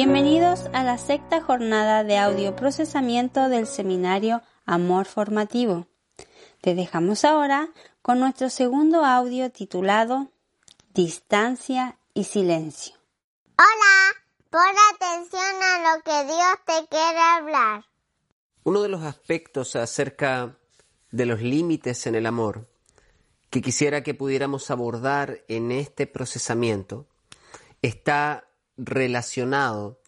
Bienvenidos a la sexta jornada de audio procesamiento del seminario Amor Formativo. Te dejamos ahora con nuestro segundo audio titulado Distancia y Silencio. Hola, pon atención a lo que Dios te quiere hablar. Uno de los aspectos acerca de los límites en el amor que quisiera que pudiéramos abordar en este procesamiento está relacionado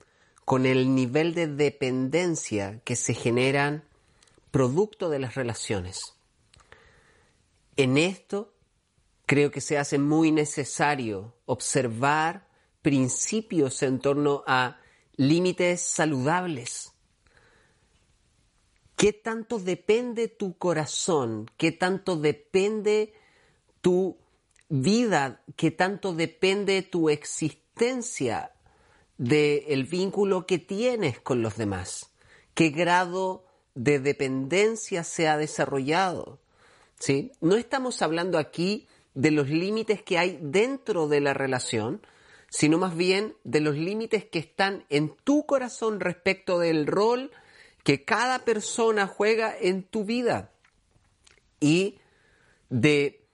con el nivel de dependencia que se generan producto de las relaciones. En esto creo que se hace muy necesario observar principios en torno a límites saludables. ¿Qué tanto depende tu corazón? ¿Qué tanto depende tu vida? ¿Qué tanto depende tu existencia del vínculo que tienes con los demás, qué grado de dependencia se ha desarrollado. ¿sí? No estamos hablando aquí de los límites que hay dentro de la relación, sino más bien de los límites que están en tu corazón respecto del rol que cada persona juega en tu vida y de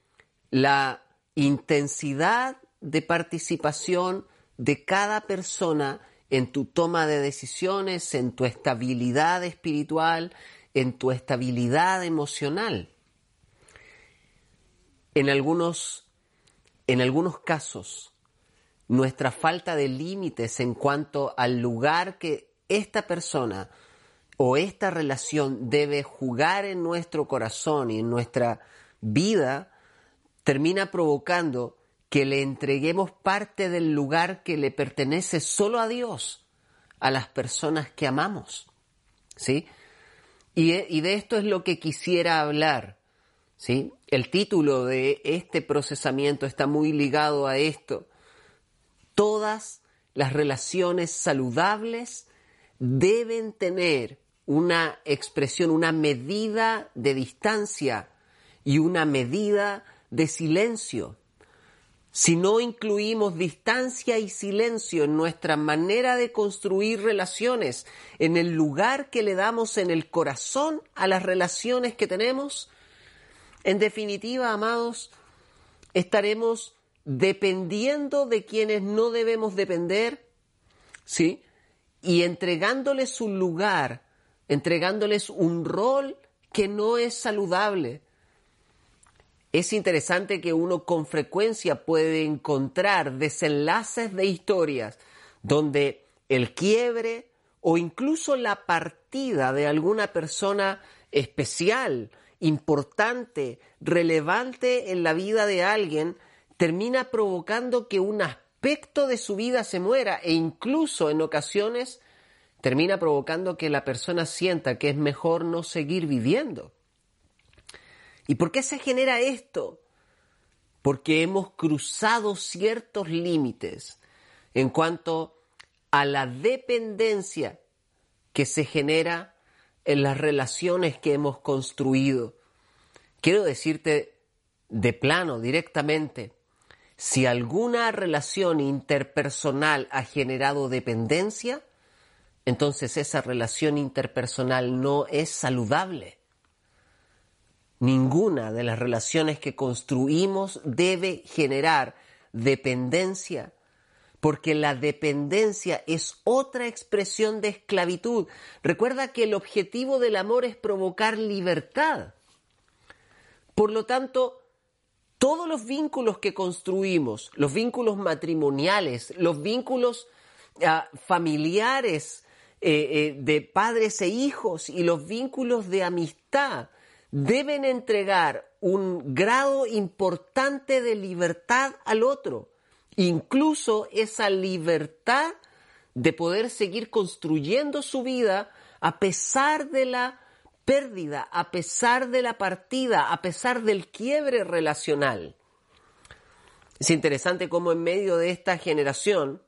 la intensidad de participación de cada persona en tu toma de decisiones, en tu estabilidad espiritual, en tu estabilidad emocional. En algunos, en algunos casos, nuestra falta de límites en cuanto al lugar que esta persona o esta relación debe jugar en nuestro corazón y en nuestra vida termina provocando que le entreguemos parte del lugar que le pertenece solo a Dios, a las personas que amamos. ¿Sí? Y, de esto es lo que quisiera hablar. ¿Sí? El título de este procesamiento está muy ligado a esto. Todas las relaciones saludables deben tener una expresión, una medida de distancia y una medida de silencio. Si no incluimos distancia y silencio en nuestra manera de construir relaciones, en el lugar que le damos en el corazón a las relaciones que tenemos, en definitiva, amados, estaremos dependiendo de quienes no debemos depender, ¿sí? Y entregándoles un lugar, entregándoles un rol que no es saludable, es interesante que uno con frecuencia puede encontrar desenlaces de historias donde el quiebre o incluso la partida de alguna persona especial, importante, relevante en la vida de alguien, termina provocando que un aspecto de su vida se muera e incluso en ocasiones termina provocando que la persona sienta que es mejor no seguir viviendo. ¿Y por qué se genera esto? Porque hemos cruzado ciertos límites en cuanto a la dependencia que se genera en las relaciones que hemos construido. Quiero decirte de plano, directamente, si alguna relación interpersonal ha generado dependencia, entonces esa relación interpersonal no es saludable. Ninguna de las relaciones que construimos debe generar dependencia, porque la dependencia es otra expresión de esclavitud. Recuerda que el objetivo del amor es provocar libertad. Por lo tanto, todos los vínculos que construimos, los vínculos matrimoniales, los vínculos ah, familiares eh, eh, de padres e hijos y los vínculos de amistad, deben entregar un grado importante de libertad al otro, incluso esa libertad de poder seguir construyendo su vida a pesar de la pérdida, a pesar de la partida, a pesar del quiebre relacional. Es interesante cómo en medio de esta generación,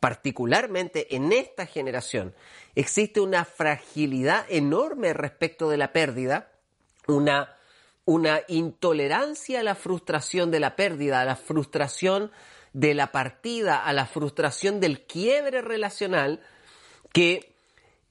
particularmente en esta generación, existe una fragilidad enorme respecto de la pérdida, una, una intolerancia a la frustración de la pérdida, a la frustración de la partida a la frustración del quiebre relacional, que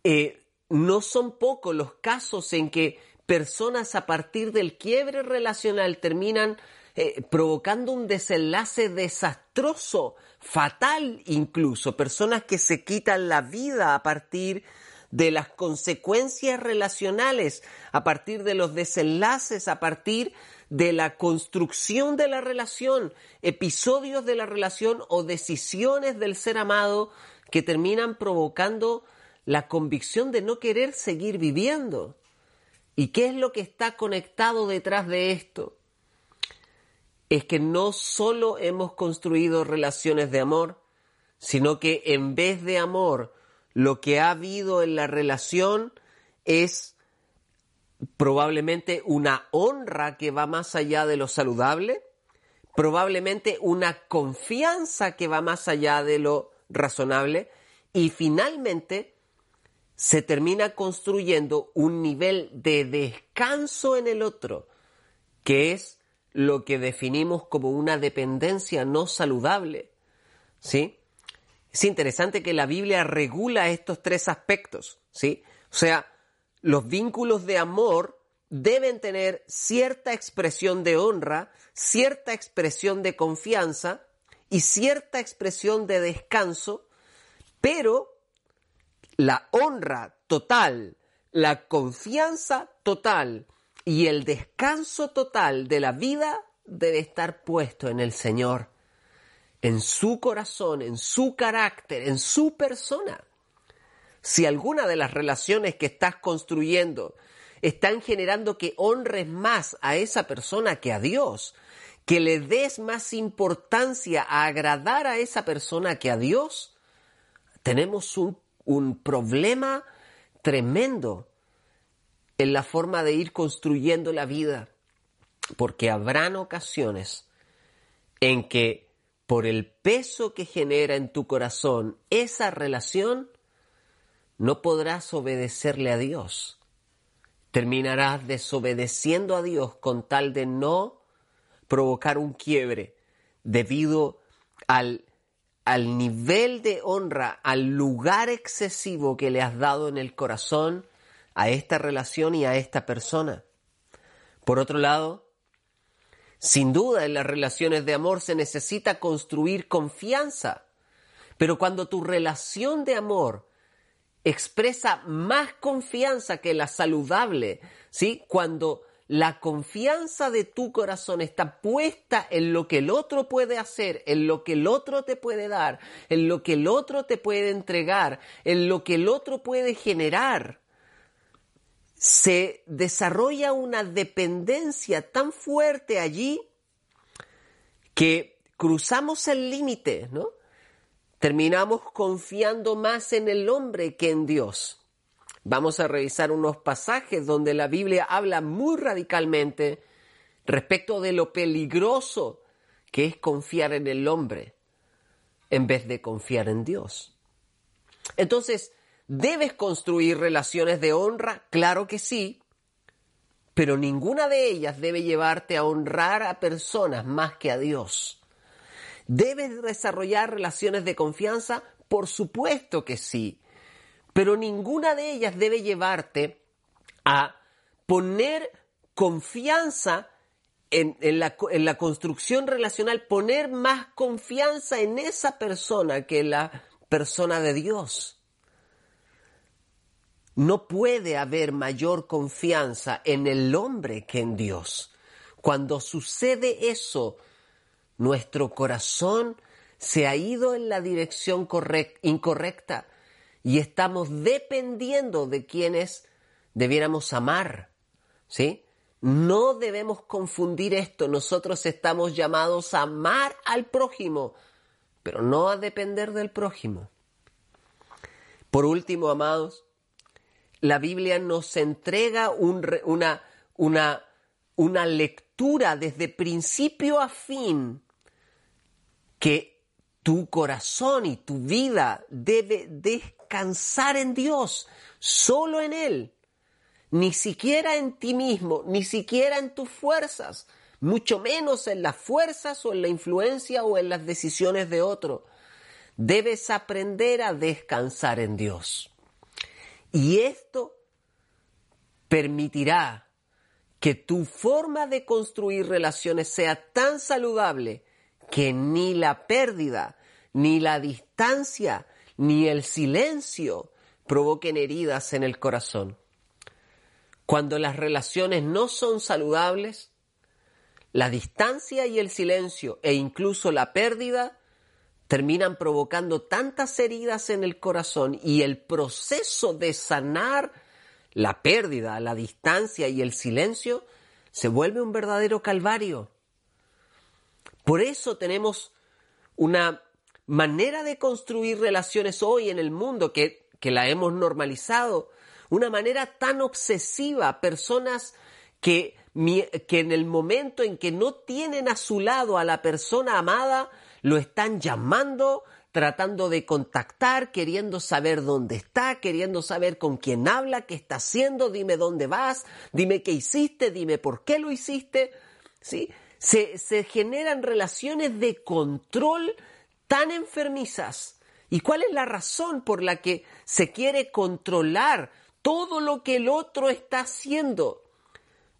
eh, no son pocos los casos en que personas a partir del quiebre relacional terminan eh, provocando un desenlace desastroso, fatal incluso, personas que se quitan la vida a partir de las consecuencias relacionales, a partir de los desenlaces, a partir de la construcción de la relación, episodios de la relación o decisiones del ser amado que terminan provocando la convicción de no querer seguir viviendo. ¿Y qué es lo que está conectado detrás de esto? Es que no solo hemos construido relaciones de amor, sino que en vez de amor, lo que ha habido en la relación es probablemente una honra que va más allá de lo saludable, probablemente una confianza que va más allá de lo razonable y finalmente se termina construyendo un nivel de descanso en el otro, que es lo que definimos como una dependencia no saludable. ¿Sí? Es interesante que la Biblia regula estos tres aspectos, ¿sí? O sea, los vínculos de amor deben tener cierta expresión de honra, cierta expresión de confianza y cierta expresión de descanso, pero la honra total, la confianza total y el descanso total de la vida debe estar puesto en el Señor, en su corazón, en su carácter, en su persona. Si alguna de las relaciones que estás construyendo están generando que honres más a esa persona que a Dios, que le des más importancia a agradar a esa persona que a Dios, tenemos un un problema tremendo en la forma de ir construyendo la vida, porque habrán ocasiones en que por el peso que genera en tu corazón esa relación, no podrás obedecerle a Dios. Terminarás desobedeciendo a Dios con tal de no provocar un quiebre debido al al nivel de honra, al lugar excesivo que le has dado en el corazón a esta relación y a esta persona. Por otro lado, sin duda en las relaciones de amor se necesita construir confianza, pero cuando tu relación de amor expresa más confianza que la saludable, ¿sí? Cuando la confianza de tu corazón está puesta en lo que el otro puede hacer, en lo que el otro te puede dar, en lo que el otro te puede entregar, en lo que el otro puede generar, se desarrolla una dependencia tan fuerte allí que cruzamos el límite, ¿no? Terminamos confiando más en el hombre que en Dios. Vamos a revisar unos pasajes donde la Biblia habla muy radicalmente respecto de lo peligroso que es confiar en el hombre en vez de confiar en Dios. Entonces, ¿debes construir relaciones de honra? Claro que sí, pero ninguna de ellas debe llevarte a honrar a personas más que a Dios. ¿Debes desarrollar relaciones de confianza? Por supuesto que sí, pero ninguna de ellas debe llevarte a poner confianza en, la, la, construcción relacional, poner más confianza en esa persona que en la persona de Dios. No puede haber mayor confianza en el hombre que en Dios. Cuando sucede eso, nuestro corazón se ha ido en la dirección incorrecta y estamos dependiendo de quienes debiéramos amar, ¿sí? No debemos confundir esto. Nosotros estamos llamados a amar al prójimo, pero no a depender del prójimo. Por último, amados, la Biblia nos entrega una, una, una lectura desde principio a fin que tu corazón y tu vida debe descansar en Dios, solo en Él, ni siquiera en ti mismo, ni siquiera en tus fuerzas, mucho menos en las fuerzas o en la influencia o en las decisiones de otro. Debes aprender a descansar en Dios. Y esto permitirá que tu forma de construir relaciones sea tan saludable que ni la pérdida, ni la distancia, ni el silencio provoquen heridas en el corazón. Cuando las relaciones no son saludables, la distancia y el silencio e incluso la pérdida terminan provocando tantas heridas en el corazón y el proceso de sanar la pérdida, la distancia y el silencio se vuelve un verdadero calvario. Por eso tenemos una manera de construir relaciones hoy en el mundo que, que la hemos normalizado, una manera tan obsesiva, personas que, que en el momento en que no tienen a su lado a la persona amada, lo están llamando, tratando de contactar, queriendo saber dónde está, queriendo saber con quién habla, qué está haciendo, dime dónde vas, dime qué hiciste, dime por qué lo hiciste. ¿Sí? Se, se generan relaciones de control tan enfermizas. ¿Y cuál es la razón por la que se quiere controlar todo lo que el otro está haciendo?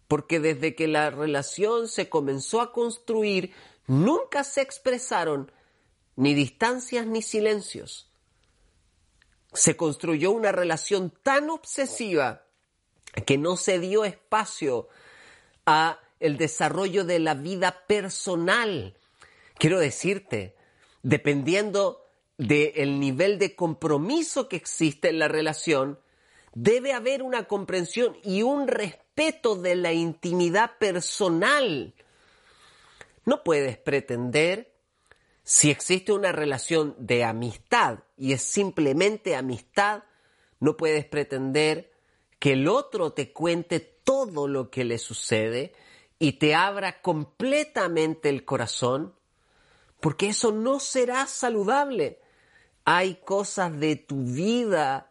Porque desde que la relación se comenzó a construir, nunca se expresaron ni distancias ni silencios. Se construyó una relación tan obsesiva que no se dio espacio a el desarrollo de la vida personal. Quiero decirte, dependiendo del nivel de compromiso que existe en la relación, debe haber una comprensión y un respeto de la intimidad personal. No puedes pretender si existe una relación de amistad y es simplemente amistad, no puedes pretender que el otro te cuente todo lo que le sucede y te abra completamente el corazón, porque eso no será saludable. Hay cosas de tu vida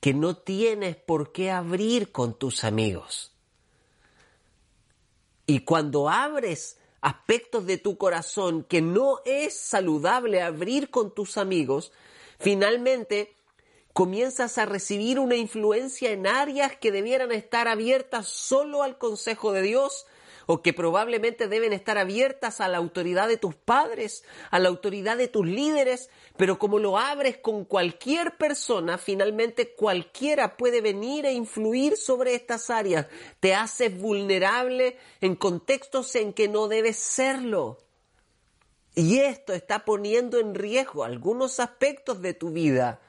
que no tienes por qué abrir con tus amigos. Y cuando abres aspectos de tu corazón que no es saludable abrir con tus amigos, finalmente comienzas a recibir una influencia en áreas que debieran estar abiertas solo al consejo de Dios o que probablemente deben estar abiertas a la autoridad de tus padres, a la autoridad de tus líderes, pero como lo abres con cualquier persona, finalmente cualquiera puede venir e influir sobre estas áreas. Te haces vulnerable en contextos en que no debes serlo. Y esto está poniendo en riesgo algunos aspectos de tu vida.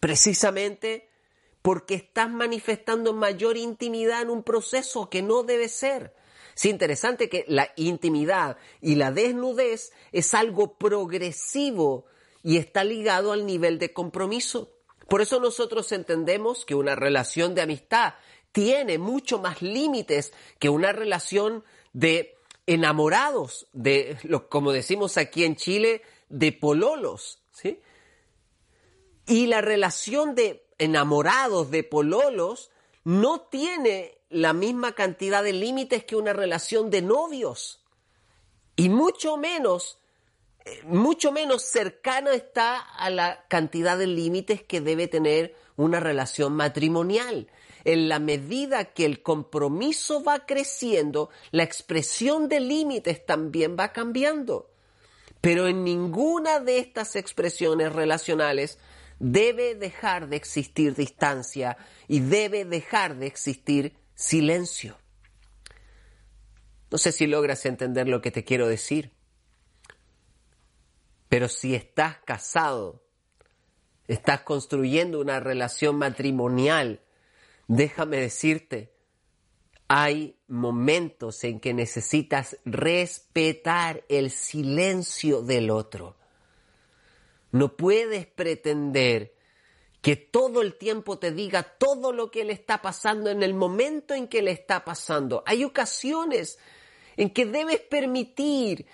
Precisamente porque estás manifestando mayor intimidad en un proceso que no debe ser. Es interesante que la intimidad y la desnudez es algo progresivo y está ligado al nivel de compromiso. Por eso nosotros entendemos que una relación de amistad tiene mucho más límites que una relación de enamorados, de, como decimos aquí en Chile, de pololos, ¿sí? Y la relación de enamorados de pololos no tiene la misma cantidad de límites que una relación de novios. Y mucho menos, eh, mucho menos cercana está a la cantidad de límites que debe tener una relación matrimonial. En la medida que el compromiso va creciendo, la expresión de límites también va cambiando. Pero en ninguna de estas expresiones relacionales debe dejar de existir distancia y debe dejar de existir silencio. No sé si logras entender lo que te quiero decir, pero si estás casado, estás construyendo una relación matrimonial, déjame decirte, hay momentos en que necesitas respetar el silencio del otro. No puedes pretender que todo el tiempo te diga todo lo que le está pasando en el momento en que le está pasando. Hay ocasiones en que debes permitir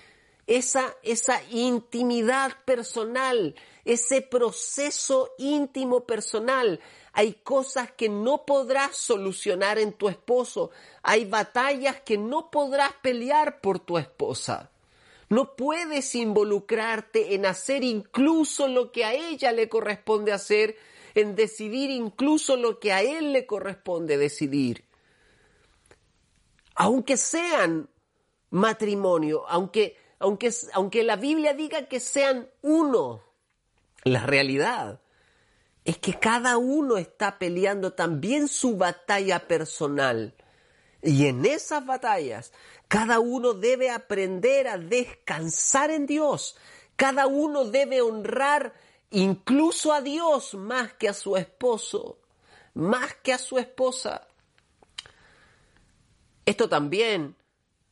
esa, esa intimidad personal, ese proceso íntimo personal. Hay cosas que no podrás solucionar en tu esposo. Hay batallas que no podrás pelear por tu esposa. No puedes involucrarte en hacer incluso lo que a ella le corresponde hacer, en decidir incluso lo que a él le corresponde decidir. Aunque sean matrimonio, aunque, aunque, aunque la Biblia diga que sean uno, la realidad es que cada uno está peleando también su batalla personal. Y en esas batallas, cada uno debe aprender a descansar en Dios. Cada uno debe honrar incluso a Dios más que a su esposo, más que a su esposa. Esto también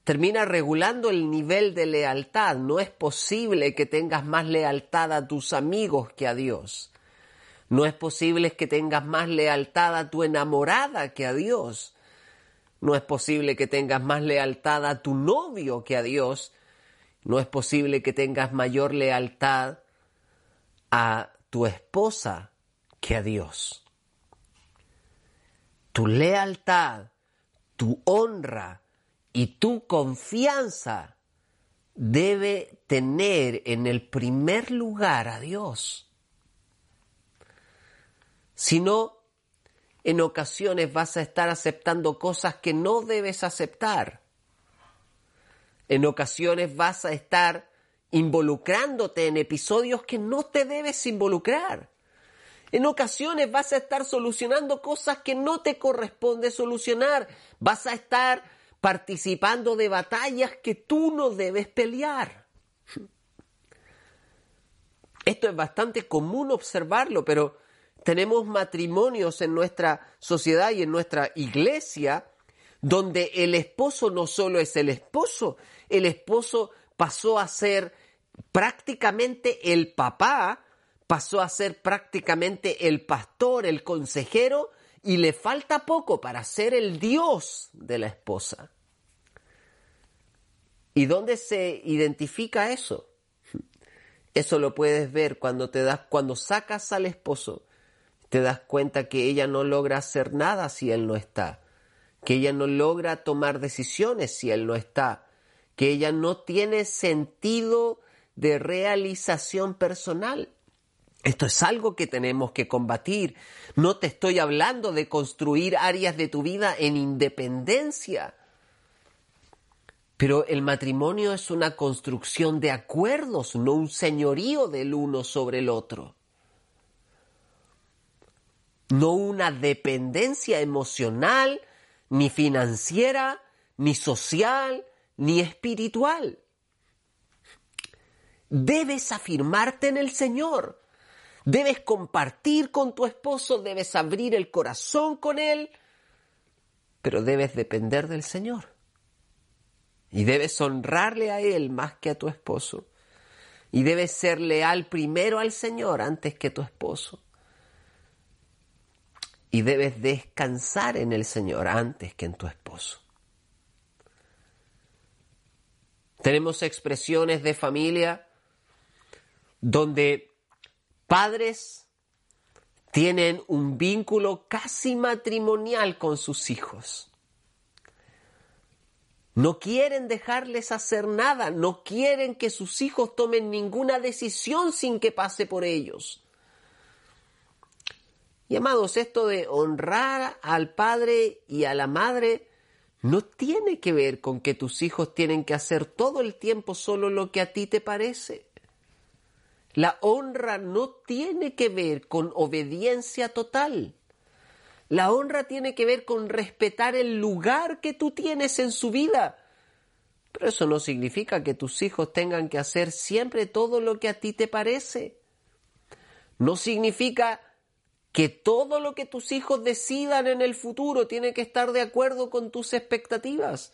termina regulando el nivel de lealtad. No es posible que tengas más lealtad a tus amigos que a Dios. No es posible que tengas más lealtad a tu enamorada que a Dios. No es posible que tengas más lealtad a tu novio que a Dios. No es posible que tengas mayor lealtad a tu esposa que a Dios. Tu lealtad, tu honra y tu confianza debe tener en el primer lugar a Dios. Si no, en ocasiones vas a estar aceptando cosas que no debes aceptar. En ocasiones vas a estar involucrándote en episodios que no te debes involucrar. En ocasiones vas a estar solucionando cosas que no te corresponde solucionar. Vas a estar participando de batallas que tú no debes pelear. Esto es bastante común observarlo, pero tenemos matrimonios en nuestra sociedad y en nuestra iglesia donde el esposo no solo es el esposo, el esposo pasó a ser prácticamente el papá, pasó a ser prácticamente el pastor, el consejero, y le falta poco para ser el Dios de la esposa. ¿Y dónde se identifica eso? Eso lo puedes ver cuando te das, cuando sacas al esposo, te das cuenta que ella no logra hacer nada si él no está, que ella no logra tomar decisiones si él no está, que ella no tiene sentido de realización personal. Esto es algo que tenemos que combatir. No te estoy hablando de construir áreas de tu vida en independencia. Pero el matrimonio es una construcción de acuerdos, no un señorío del uno sobre el otro. No una dependencia emocional, ni financiera, ni social, ni espiritual. Debes afirmarte en el Señor. Debes compartir con tu esposo, debes abrir el corazón con él, pero debes depender del Señor. Y debes honrarle a Él más que a tu esposo. Y debes ser leal primero al Señor antes que a tu esposo. Y debes descansar en el Señor antes que en tu esposo. Tenemos expresiones de familia donde padres tienen un vínculo casi matrimonial con sus hijos. No quieren dejarles hacer nada, no quieren que sus hijos tomen ninguna decisión sin que pase por ellos. Y amados, esto de honrar al padre y a la madre no tiene que ver con que tus hijos tienen que hacer todo el tiempo solo lo que a ti te parece. La honra no tiene que ver con obediencia total. La honra tiene que ver con respetar el lugar que tú tienes en su vida. Pero eso no significa que tus hijos tengan que hacer siempre todo lo que a ti te parece. No significa que todo lo que tus hijos decidan en el futuro tiene que estar de acuerdo con tus expectativas.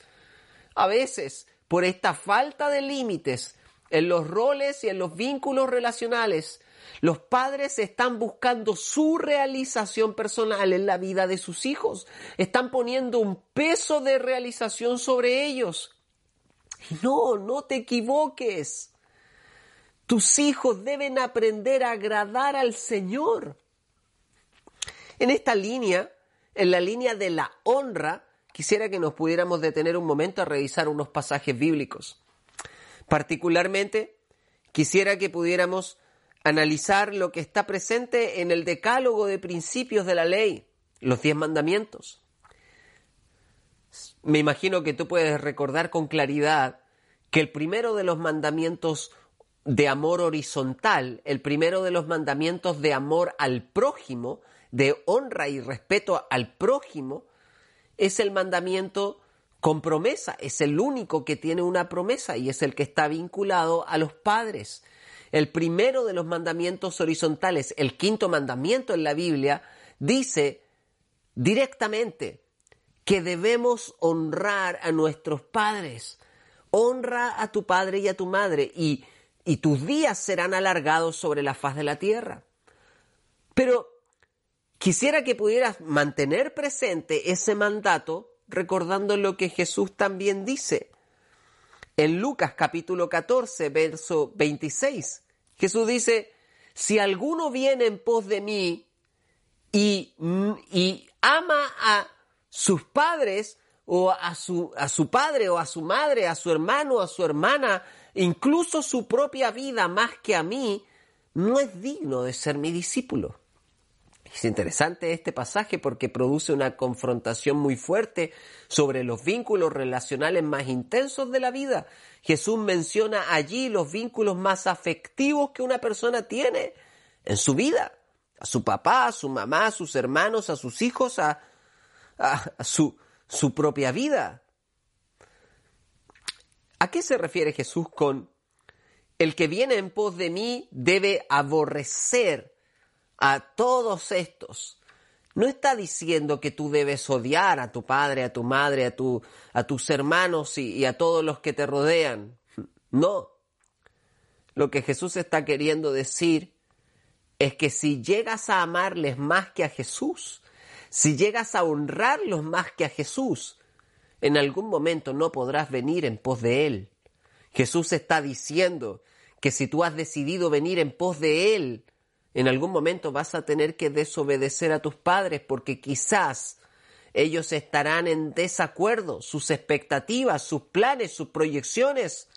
A veces, por esta falta de límites en los roles y en los vínculos relacionales, los padres están buscando su realización personal en la vida de sus hijos. Están poniendo un peso de realización sobre ellos. No, no te equivoques. Tus hijos deben aprender a agradar al Señor. En esta línea, en la línea de la honra, quisiera que nos pudiéramos detener un momento a revisar unos pasajes bíblicos. Particularmente, quisiera que pudiéramos analizar lo que está presente en el decálogo de principios de la ley, los diez mandamientos. Me imagino que tú puedes recordar con claridad que el primero de los mandamientos de amor horizontal, el primero de los mandamientos de amor al prójimo, de honra y respeto al prójimo, es el mandamiento con promesa, es el único que tiene una promesa y es el que está vinculado a los padres. El primero de los mandamientos horizontales, el quinto mandamiento en la Biblia, dice directamente que debemos honrar a nuestros padres. Honra a tu padre y a tu madre y, y tus días serán alargados sobre la faz de la tierra. Pero quisiera que pudieras mantener presente ese mandato recordando lo que Jesús también dice. En Lucas capítulo 14, verso 26, Jesús dice, si alguno viene en pos de mí y, y ama a sus padres o a su, a su padre o a su madre, a su hermano a su hermana, incluso su propia vida más que a mí, no es digno de ser mi discípulo. Es interesante este pasaje porque produce una confrontación muy fuerte sobre los vínculos relacionales más intensos de la vida. Jesús menciona allí los vínculos más afectivos que una persona tiene en su vida. A su papá, a su mamá, a sus hermanos, a sus hijos, a, su, su propia vida. ¿A qué se refiere Jesús con el que viene en pos de mí debe aborrecer a todos estos, no está diciendo que tú debes odiar a tu padre, a tu madre, a, tu, a tus hermanos y, y a todos los que te rodean. No. Lo que Jesús está queriendo decir es que si llegas a amarles más que a Jesús, si llegas a honrarlos más que a Jesús, en algún momento no podrás venir en pos de Él. Jesús está diciendo que si tú has decidido venir en pos de Él, en algún momento vas a tener que desobedecer a tus padres porque quizás ellos estarán en desacuerdo, sus expectativas, sus planes, sus proyecciones,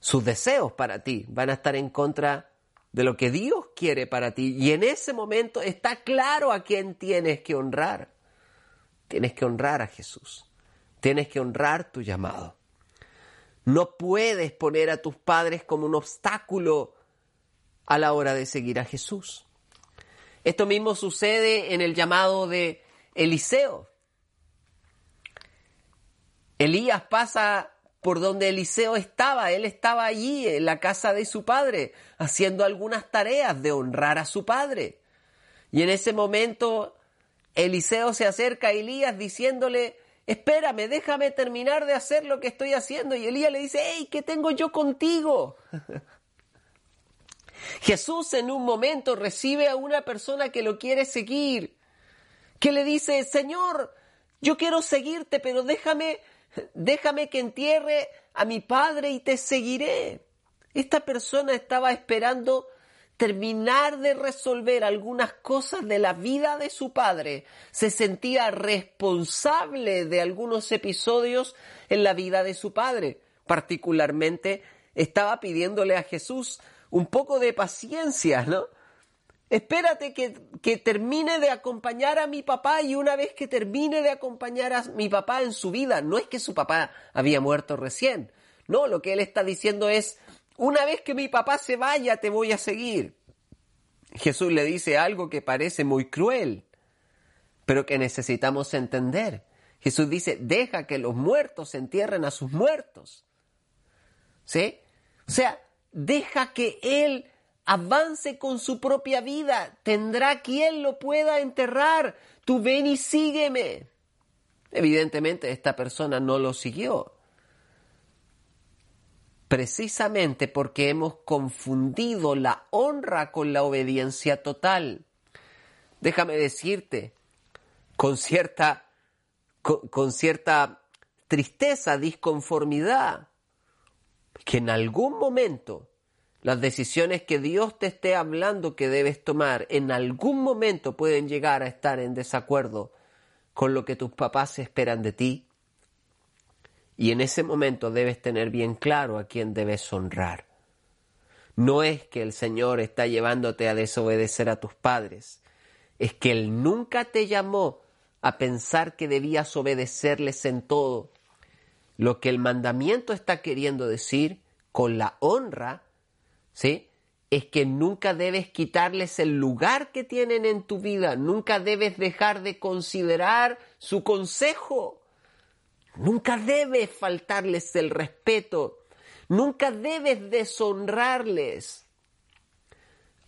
sus deseos para ti van a estar en contra de lo que Dios quiere para ti. Y en ese momento está claro a quién tienes que honrar. Tienes que honrar a Jesús. Tienes que honrar tu llamado. No puedes poner a tus padres como un obstáculo a la hora de seguir a Jesús. Esto mismo sucede en el llamado de Eliseo. Elías pasa por donde Eliseo estaba. Él estaba allí en la casa de su padre, haciendo algunas tareas de honrar a su padre. Y en ese momento Eliseo se acerca a Elías diciéndole, espérame, déjame terminar de hacer lo que estoy haciendo. Y Elías le dice, hey, ¿qué tengo yo contigo? Jesús en un momento recibe a una persona que lo quiere seguir, que le dice, Señor, yo quiero seguirte, pero déjame, déjame que entierre a mi padre y te seguiré. Esta persona estaba esperando terminar de resolver algunas cosas de la vida de su padre. Se sentía responsable de algunos episodios en la vida de su padre. Particularmente estaba pidiéndole a Jesús un poco de paciencia, ¿no? Espérate que, que, termine de acompañar a mi papá y una vez que termine de acompañar a mi papá en su vida, no es que su papá había muerto recién, no, lo que él está diciendo es, una vez que mi papá se vaya, te voy a seguir. Jesús le dice algo que parece muy cruel, pero que necesitamos entender. Jesús dice, deja que los muertos entierren a sus muertos. ¿Sí? O sea, deja que Él avance con su propia vida, tendrá quien lo pueda enterrar, tú ven y sígueme. Evidentemente esta persona no lo siguió, precisamente porque hemos confundido la honra con la obediencia total. Déjame decirte, con cierta, con, con cierta tristeza, disconformidad, que en algún momento las decisiones que Dios te esté hablando que debes tomar en algún momento pueden llegar a estar en desacuerdo con lo que tus papás esperan de ti. Y en ese momento debes tener bien claro a quién debes honrar. No es que el Señor está llevándote a desobedecer a tus padres, es que Él nunca te llamó a pensar que debías obedecerles en todo. Lo que el mandamiento está queriendo decir con la honra, ¿sí? Es que nunca debes quitarles el lugar que tienen en tu vida, nunca debes dejar de considerar su consejo, nunca debes faltarles el respeto, nunca debes deshonrarles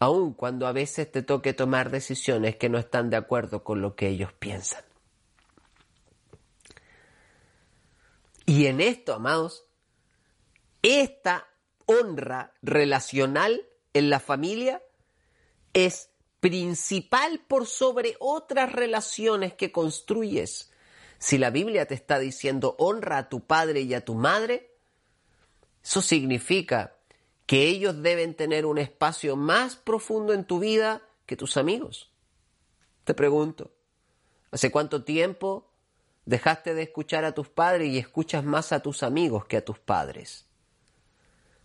aun cuando a veces te toque tomar decisiones que no están de acuerdo con lo que ellos piensan. Y en esto, amados, esta honra relacional en la familia es principal por sobre otras relaciones que construyes. Si la Biblia te está diciendo honra a tu padre y a tu madre, eso significa que ellos deben tener un espacio más profundo en tu vida que tus amigos. Te pregunto, ¿hace cuánto tiempo dejaste de escuchar a tus padres y escuchas más a tus amigos que a tus padres?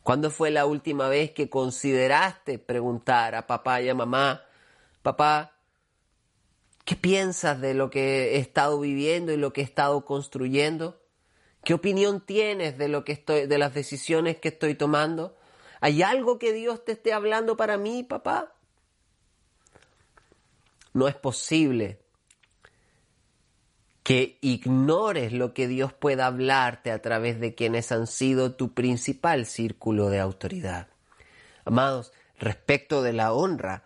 ¿Cuándo fue la última vez que consideraste preguntar a papá y a mamá, papá, ¿qué piensas de lo que he estado viviendo y lo que he estado construyendo? ¿Qué opinión tienes de lo que estoy, de las decisiones que estoy tomando? ¿Hay algo que Dios te esté hablando para mí, papá? No es posible que ignores lo que Dios pueda hablarte a través de quienes han sido tu principal círculo de autoridad. Amados, respecto de la honra,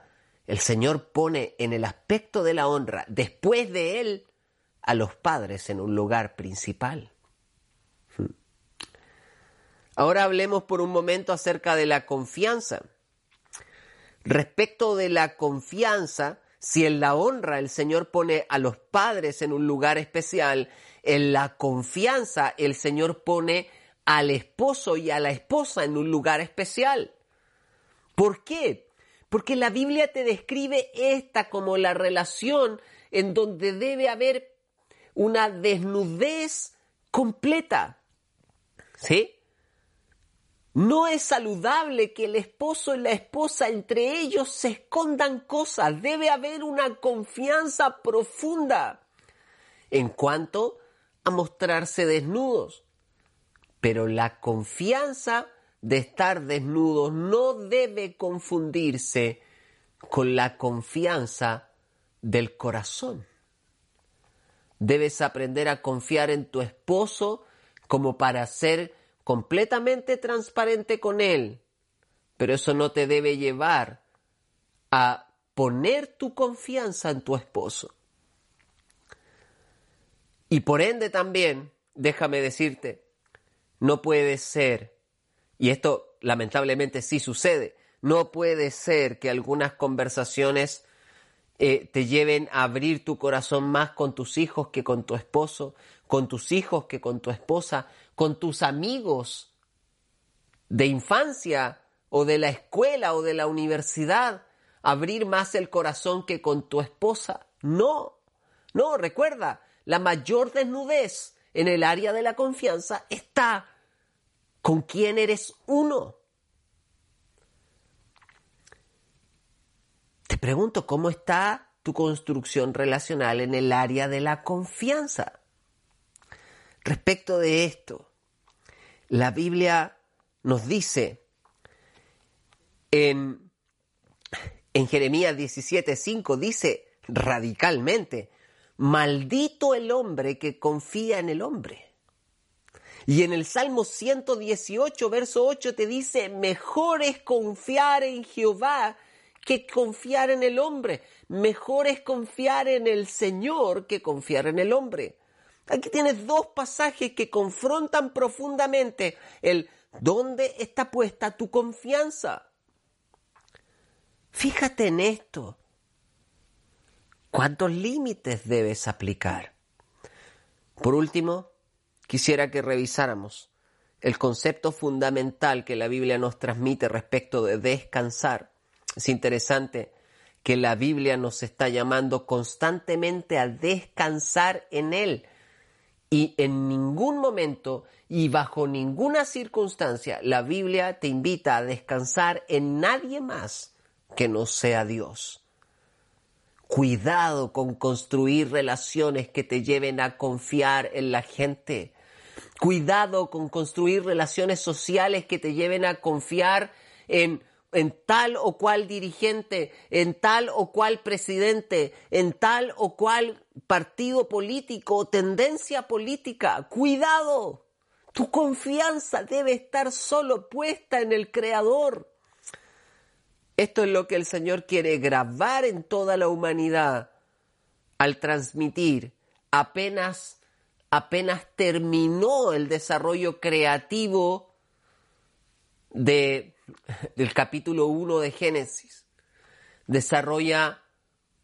el Señor pone en el aspecto de la honra, después de Él, a los padres en un lugar principal. Ahora hablemos por un momento acerca de la confianza. Respecto de la confianza, si en la honra el Señor pone a los padres en un lugar especial, en la confianza el Señor pone al esposo y a la esposa en un lugar especial. ¿Por qué? Porque la Biblia te describe esta como la relación en donde debe haber una desnudez completa. ¿Sí? No es saludable que el esposo y la esposa entre ellos se escondan cosas. Debe haber una confianza profunda en cuanto a mostrarse desnudos. Pero la confianza de estar desnudos no debe confundirse con la confianza del corazón. Debes aprender a confiar en tu esposo como para ser completamente transparente con Él, pero eso no te debe llevar a poner tu confianza en tu esposo. Y por ende también, déjame decirte, no puede ser, y esto lamentablemente sí sucede, no puede ser que algunas conversaciones eh, te lleven a abrir tu corazón más con tus hijos que con tu esposo, con tus hijos que con tu esposa, con tus amigos de infancia o de la escuela o de la universidad, abrir más el corazón que con tu esposa. No, no, recuerda, la mayor desnudez en el área de la confianza está con quien eres uno. Te pregunto, ¿cómo está tu construcción relacional en el área de la confianza? Respecto de esto, la Biblia nos dice en, en Jeremías 17:5, dice radicalmente, maldito el hombre que confía en el hombre. Y en el Salmo 118, verso 8 te dice, mejor es confiar en Jehová que confiar en el hombre. Mejor es confiar en el Señor que confiar en el hombre. Aquí tienes dos pasajes que confrontan profundamente el dónde está puesta tu confianza. Fíjate en esto. ¿Cuántos límites debes aplicar? Por último, quisiera que revisáramos el concepto fundamental que la Biblia nos transmite respecto de descansar. Es interesante que la Biblia nos está llamando constantemente a descansar en Él. Y en ningún momento y bajo ninguna circunstancia la Biblia te invita a descansar en nadie más que no sea Dios. Cuidado con construir relaciones que te lleven a confiar en la gente. Cuidado con construir relaciones sociales que te lleven a confiar en, en tal o cual dirigente, en tal o cual presidente, en tal o cual partido político o tendencia política. Cuidado. Tu confianza debe estar solo puesta en el Creador. Esto es lo que el Señor quiere grabar en toda la humanidad al transmitir apenas apenas terminó el desarrollo creativo de, del capítulo 1 de Génesis. Desarrolla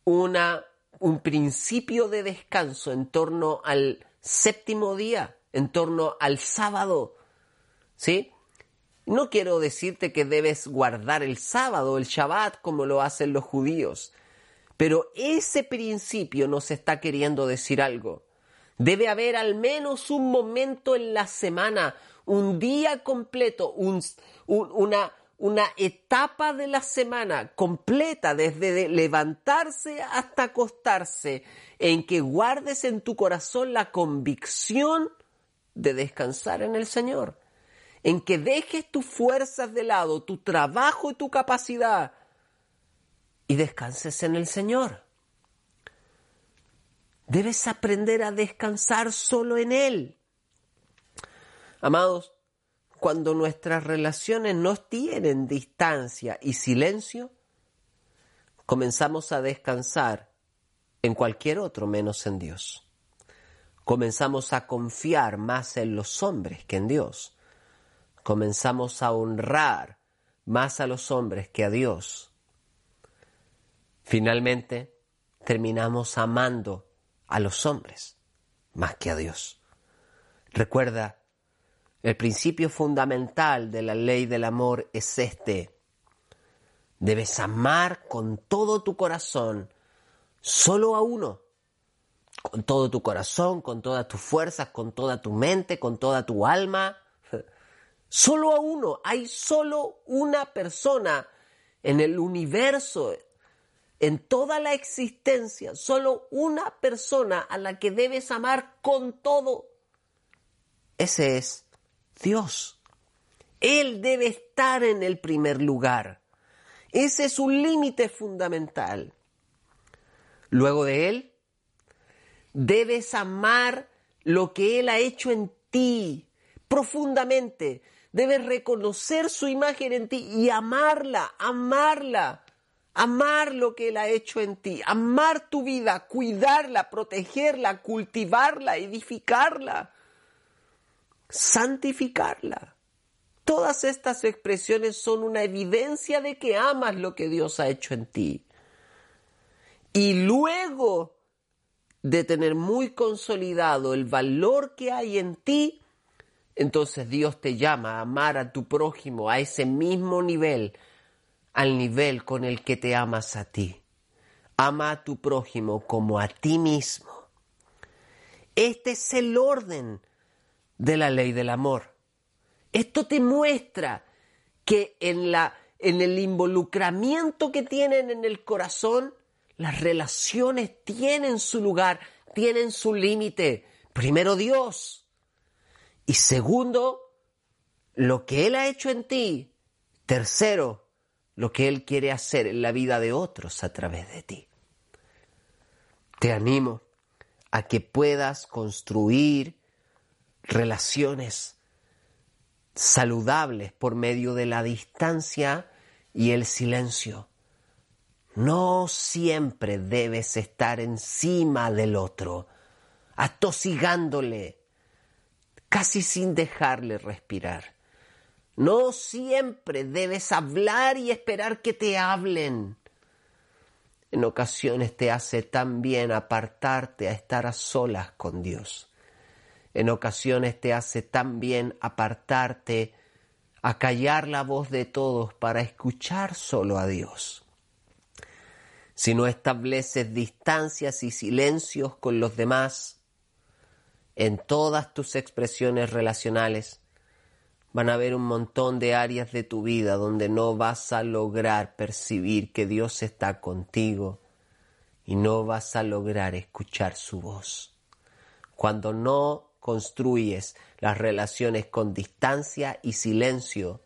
una, un principio de descanso en torno al séptimo día, en torno al sábado. ¿Sí? No quiero decirte que debes guardar el sábado, el Shabbat, como lo hacen los judíos, pero ese principio nos está queriendo decir algo. Debe haber al menos un momento en la semana, un día completo, una, una etapa de la semana completa, desde levantarse hasta acostarse, en que guardes en tu corazón la convicción de descansar en el Señor, en que dejes tus fuerzas de lado, tu trabajo y tu capacidad, y descanses en el Señor. Debes aprender a descansar solo en Él. Amados, cuando nuestras relaciones no tienen distancia y silencio, comenzamos a descansar en cualquier otro menos en Dios. Comenzamos a confiar más en los hombres que en Dios. Comenzamos a honrar más a los hombres que a Dios. Finalmente, terminamos amando a los hombres más que a Dios. Recuerda, el principio fundamental de la ley del amor es este. Debes amar con todo tu corazón solo a uno. Con todo tu corazón, con todas tus fuerzas, con toda tu mente, con toda tu alma. Solo a uno. Hay solo una persona en el universo, en toda la existencia solo una persona a la que debes amar con todo. Ese es Dios. Él debe estar en el primer lugar. Ese es un límite fundamental. Luego de Él, debes amar lo que Él ha hecho en ti profundamente. Debes reconocer su imagen en ti y amarla, amarla amar lo que Él ha hecho en ti, amar tu vida, cuidarla, protegerla, cultivarla, edificarla, santificarla. Todas estas expresiones son una evidencia de que amas lo que Dios ha hecho en ti. Y luego de tener muy consolidado el valor que hay en ti, entonces Dios te llama a amar a tu prójimo a ese mismo nivel al nivel con el que te amas a ti. Ama a tu prójimo como a ti mismo. Este es el orden de la ley del amor. Esto te muestra que en, la, en el involucramiento que tienen en el corazón, las relaciones tienen su lugar, tienen su límite. Primero Dios. Y segundo, lo que Él ha hecho en ti. Tercero, lo que Él quiere hacer en la vida de otros a través de ti. Te animo a que puedas construir relaciones saludables por medio de la distancia y el silencio. No siempre debes estar encima del otro, atosigándole, casi sin dejarle respirar. No siempre debes hablar y esperar que te hablen. En ocasiones te hace tan bien apartarte a estar a solas con Dios. en ocasiones te hace tan bien apartarte, a callar la voz de todos para escuchar solo a Dios. Si no estableces distancias y silencios con los demás, en todas tus expresiones relacionales, van a haber un montón de áreas de tu vida donde no vas a lograr percibir que Dios está contigo y no vas a lograr escuchar su voz. Cuando no construyes las relaciones con distancia y silencio,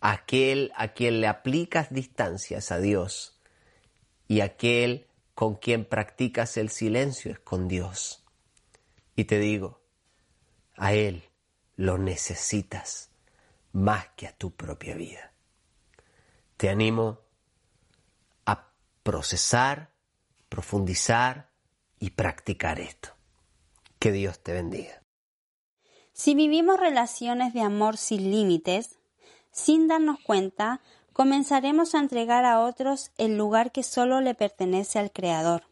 aquel a quien le aplicas distancias a Dios y aquel con quien practicas el silencio es con Dios. Y te digo, a Él lo necesitas más que a tu propia vida. Te animo a procesar, profundizar y practicar esto. Que Dios te bendiga. Si vivimos relaciones de amor sin límites, sin darnos cuenta, comenzaremos a entregar a otros el lugar que solo le pertenece al Creador.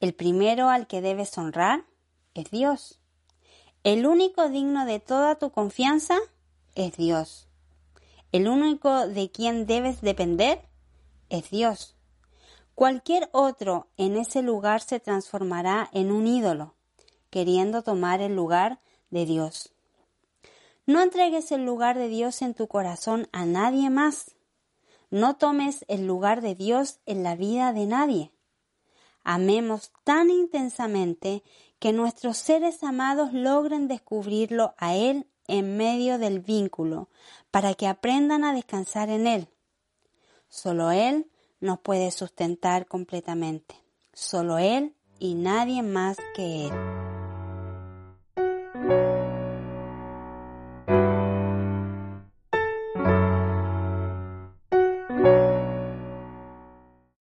El primero al que debes honrar es Dios. El único digno de toda tu confianza es Dios. El único de quien debes depender es Dios. Cualquier otro en ese lugar se transformará en un ídolo queriendo tomar el lugar de Dios. No entregues el lugar de Dios en tu corazón a nadie más. No tomes el lugar de Dios en la vida de nadie. Amemos tan intensamente que nuestros seres amados logren descubrirlo a Él en medio del vínculo, para que aprendan a descansar en Él. Solo Él nos puede sustentar completamente. Solo Él y nadie más que Él.